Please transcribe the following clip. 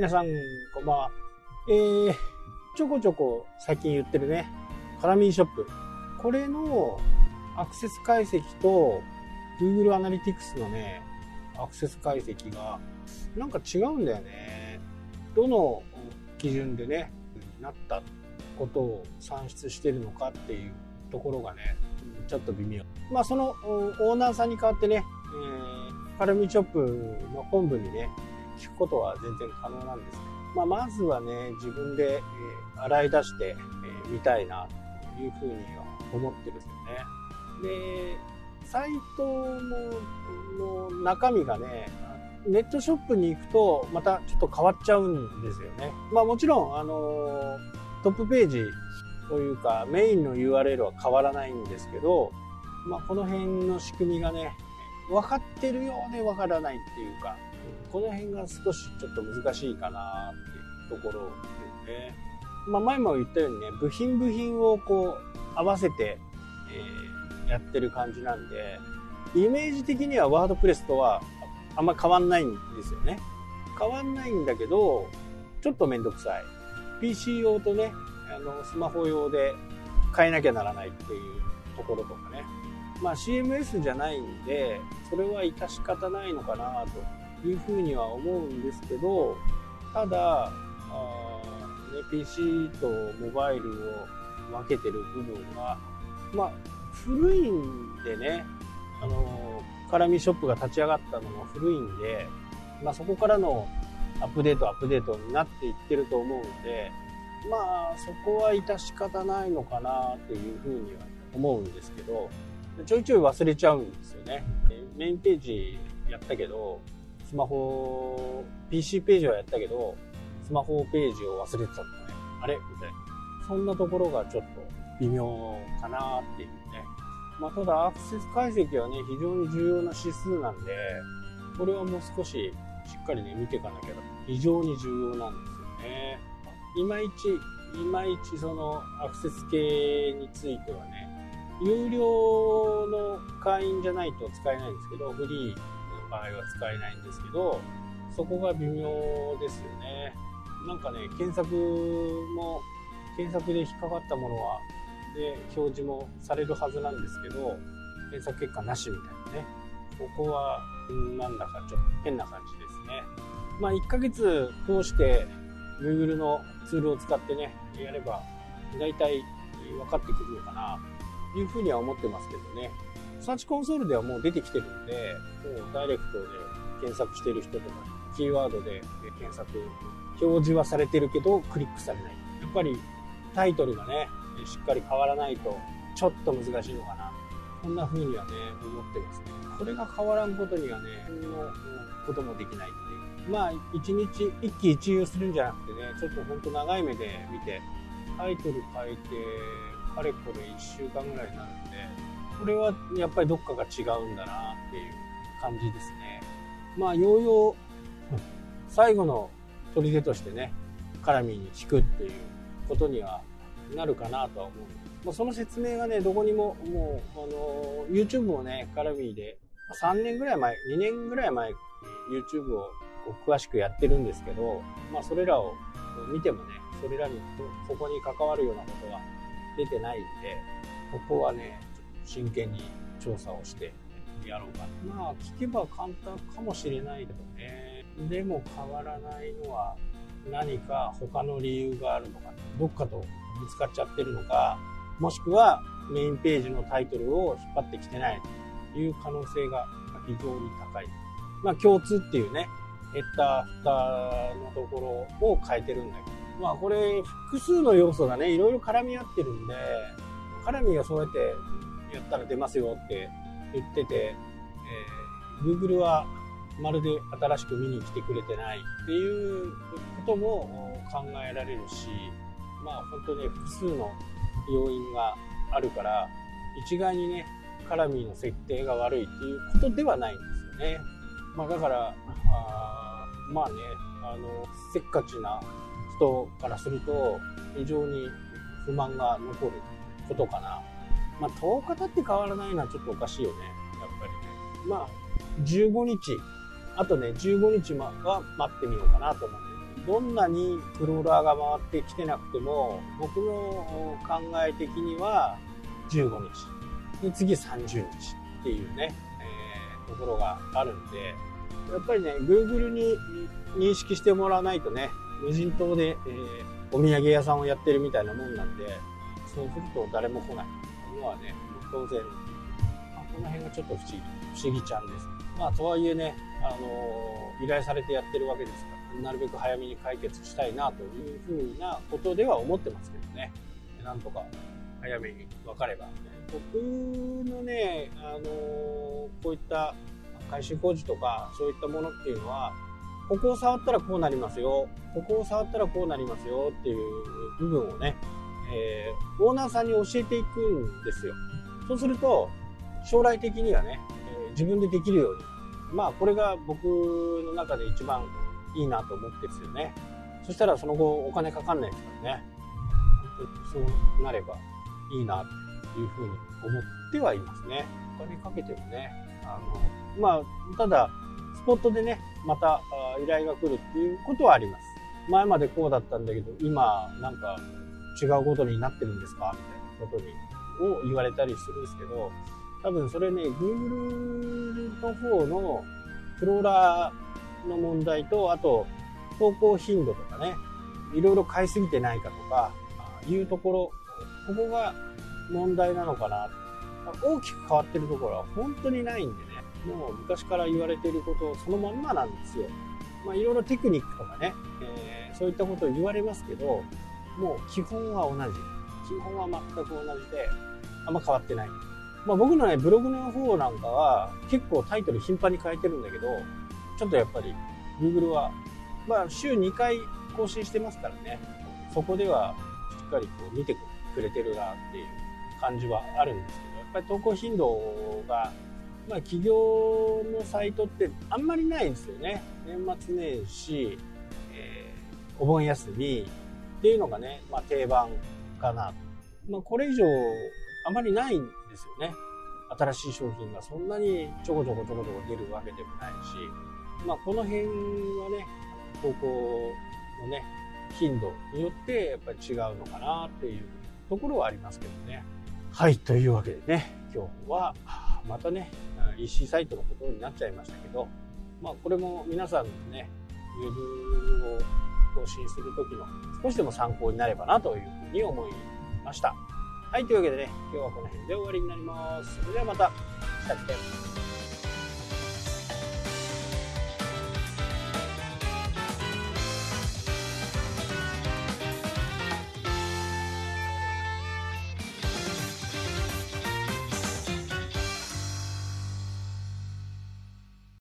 皆さん、こんばんは。えー、ちょこちょこ最近言ってるね、カラミーショップ。これのアクセス解析と Google アナリティクスのね、アクセス解析がなんか違うんだよね。どの基準でね、なったことを算出してるのかっていうところがね、ちょっと微妙。まあそのオーナーさんに代わってね、えー、カラミーショップの本部にね、くことは全然可能なんですけど、まあ、まずはね自分で、えー、洗い出して、えー、たいなというふうには思ってるんですよね。でサイトのの中身がねネットショップに行くとまたちょっと変わっちゃうんですよね。まあもちろんあのトップページというかメインの URL は変わらないんですけど、まあ、この辺の仕組みがね分かってるようで分からないっていうかこの辺が少しちょっと難しいかなっていうところですね。まあ、前も言ったようにね、部品部品をこう合わせて、えー、やってる感じなんで、イメージ的にはワードプレスとはあんま変わんないんですよね。変わんないんだけど、ちょっとめんどくさい。PC 用とね、あの、スマホ用で変えなきゃならないっていうところとかね。まあ CMS じゃないんで、それは致し方ないのかなというふうには思うんですけどただあ、ね、PC とモバイルを分けてる部分がまあ古いんでねあの絡みショップが立ち上がったのも古いんで、まあ、そこからのアップデートアップデートになっていってると思うのでまあそこは致し方ないのかなというふうには思うんですけどちょいちょい忘れちゃうんですよね。メインページやったけどスマホ、PC ページはやったけど、スマホページを忘れてたとかね。あれ？みたいな。そんなところがちょっと微妙かなっていうね。まあ、ただアクセス解析はね、非常に重要な指数なんで、これはもう少ししっかりね、見ていかなきゃ非常に重要なんですよね。いまいち、いまいちそのアクセス系についてはね、有料の会員じゃないと使えないんですけど、フリー場合は使えないんですけどそこが微妙ですよね。なんかね検索も検索で引っかかったものはで表示もされるはずなんですけど検索結果なしみたいなね。ここはなんだかちょっと変な感じですね。まあ1ヶ月通して Google のツールを使ってねやれば大体分かってくるのかなというふうには思ってますけどね。サーチコンソールではもう出てきてるんで、もうダイレクトで検索してる人とか、キーワードで検索、表示はされてるけど、クリックされない。やっぱりタイトルがね、しっかり変わらないと、ちょっと難しいのかな。こんな風にはね、思ってますね。これが変わらんことにはね、何のこともできないっていう。まあ、一日、一喜一憂するんじゃなくてね、ちょっとほんと長い目で見て、タイトル変えて、かれこれ1週間ぐらいになるんで、これはやっぱりどっかが違うんだなっていう感じですね。まあ、ようよう、最後の砦としてね、カラミーに聞くっていうことにはなるかなとは思う。まあ、その説明がね、どこにも、もう、あの、YouTube もね、カラミーで、3年ぐらい前、2年ぐらい前 YouTube をこう詳しくやってるんですけど、まあ、それらを見てもね、それらに、そこに関わるようなことは出てないんで、ここはね、真剣に調査をしてやろうか。まあ聞けば簡単かもしれないけどね。でも変わらないのは何か他の理由があるのかどっかとぶつかっちゃってるのか。もしくはメインページのタイトルを引っ張ってきてないという可能性が非常に高い。まあ共通っていうね、ヘッダー、フッターのところを変えてるんだけど、まあこれ複数の要素がね、いろいろ絡み合ってるんで、絡みがそうやってやったら出ますよって言ってて、えー、Google はまるで新しく見に来てくれてないっていうことも考えられるし、まあ本当に複数の要因があるから、一概にね、カラミーの設定が悪いっていうことではないんですよね。まあだから、あまあね、あの、せっかちな人からすると非常に不満が残ることかなまあ、10日経って変わらないのはちょっとおかしいよね。やっぱりね。まあ、15日、あとね、15日は待ってみようかなと思うんどんなにクローラーが回ってきてなくても、僕の考え的には15日。で、次30日っていうね、えー、ところがあるんで、やっぱりね、Google に認識してもらわないとね、無人島で、えー、お土産屋さんをやってるみたいなもんなんで、そうすると誰も来ないのはね、当然、まあ、この辺がちょっと不思議、不思議ちゃんです。まあ、とはいえね、あの、依頼されてやってるわけですから、なるべく早めに解決したいなというふうなことでは思ってますけどね。なんとか早めに分かれば。僕のね、あの、こういった改修工事とかそういったものっていうのは、ここを触ったらこうなりますよ、ここを触ったらこうなりますよっていう部分をね、えー、オーナーさんに教えていくんですよ。そうすると、将来的にはね、えー、自分でできるように。まあ、これが僕の中で一番いいなと思ってですよね。そしたらその後お金かかんないですからね。そうなればいいなというふうに思ってはいますね。お金かけてもね。あの、まあ、ただ、スポットでね、また依頼が来るっていうことはあります。前までこうだったんだけど、今、なんか違うことになってるんですか？みたいなことに、を言われたりするんですけど、多分それね、Google の方のクローラーの問題と、あと、投稿頻度とかね、いろいろ買いすぎてないかとか、いうところ、ここが問題なのかな。大きく変わってるところは本当にないんでね、もう昔から言われていることそのまんまなんですよ。まあいろいろテクニックとかね、えー、そういったことを言われますけど、もう基本は同じ。基本は全く同じで、あんま変わってない。まあ僕のね、ブログの方なんかは結構タイトル頻繁に変えてるんだけど、ちょっとやっぱり Google は、まあ週2回更新してますからね、そこではしっかりこう見てくれてるなっていう感じはあるんですけど、やっぱり投稿頻度が、まあ企業のサイトってあんまりないんですよね。年末年始、えー、お盆休み、っていうのがね、まあ、定番かなと。まあ、これ以上あまりないんですよね。新しい商品がそんなにちょこちょこちょこちょこ出るわけでもないし、まあ、この辺はね、投稿のね、頻度によってやっぱり違うのかなっていうところはありますけどね。はい、というわけでね、今日はまたね、EC サイトのことになっちゃいましたけど、まあこれも皆さんのね、ウェブを更新する時の少しでも参考になればなというふうに思いました。はい、というわけでね、今日はこの辺で終わりになります。それではまた、したっけ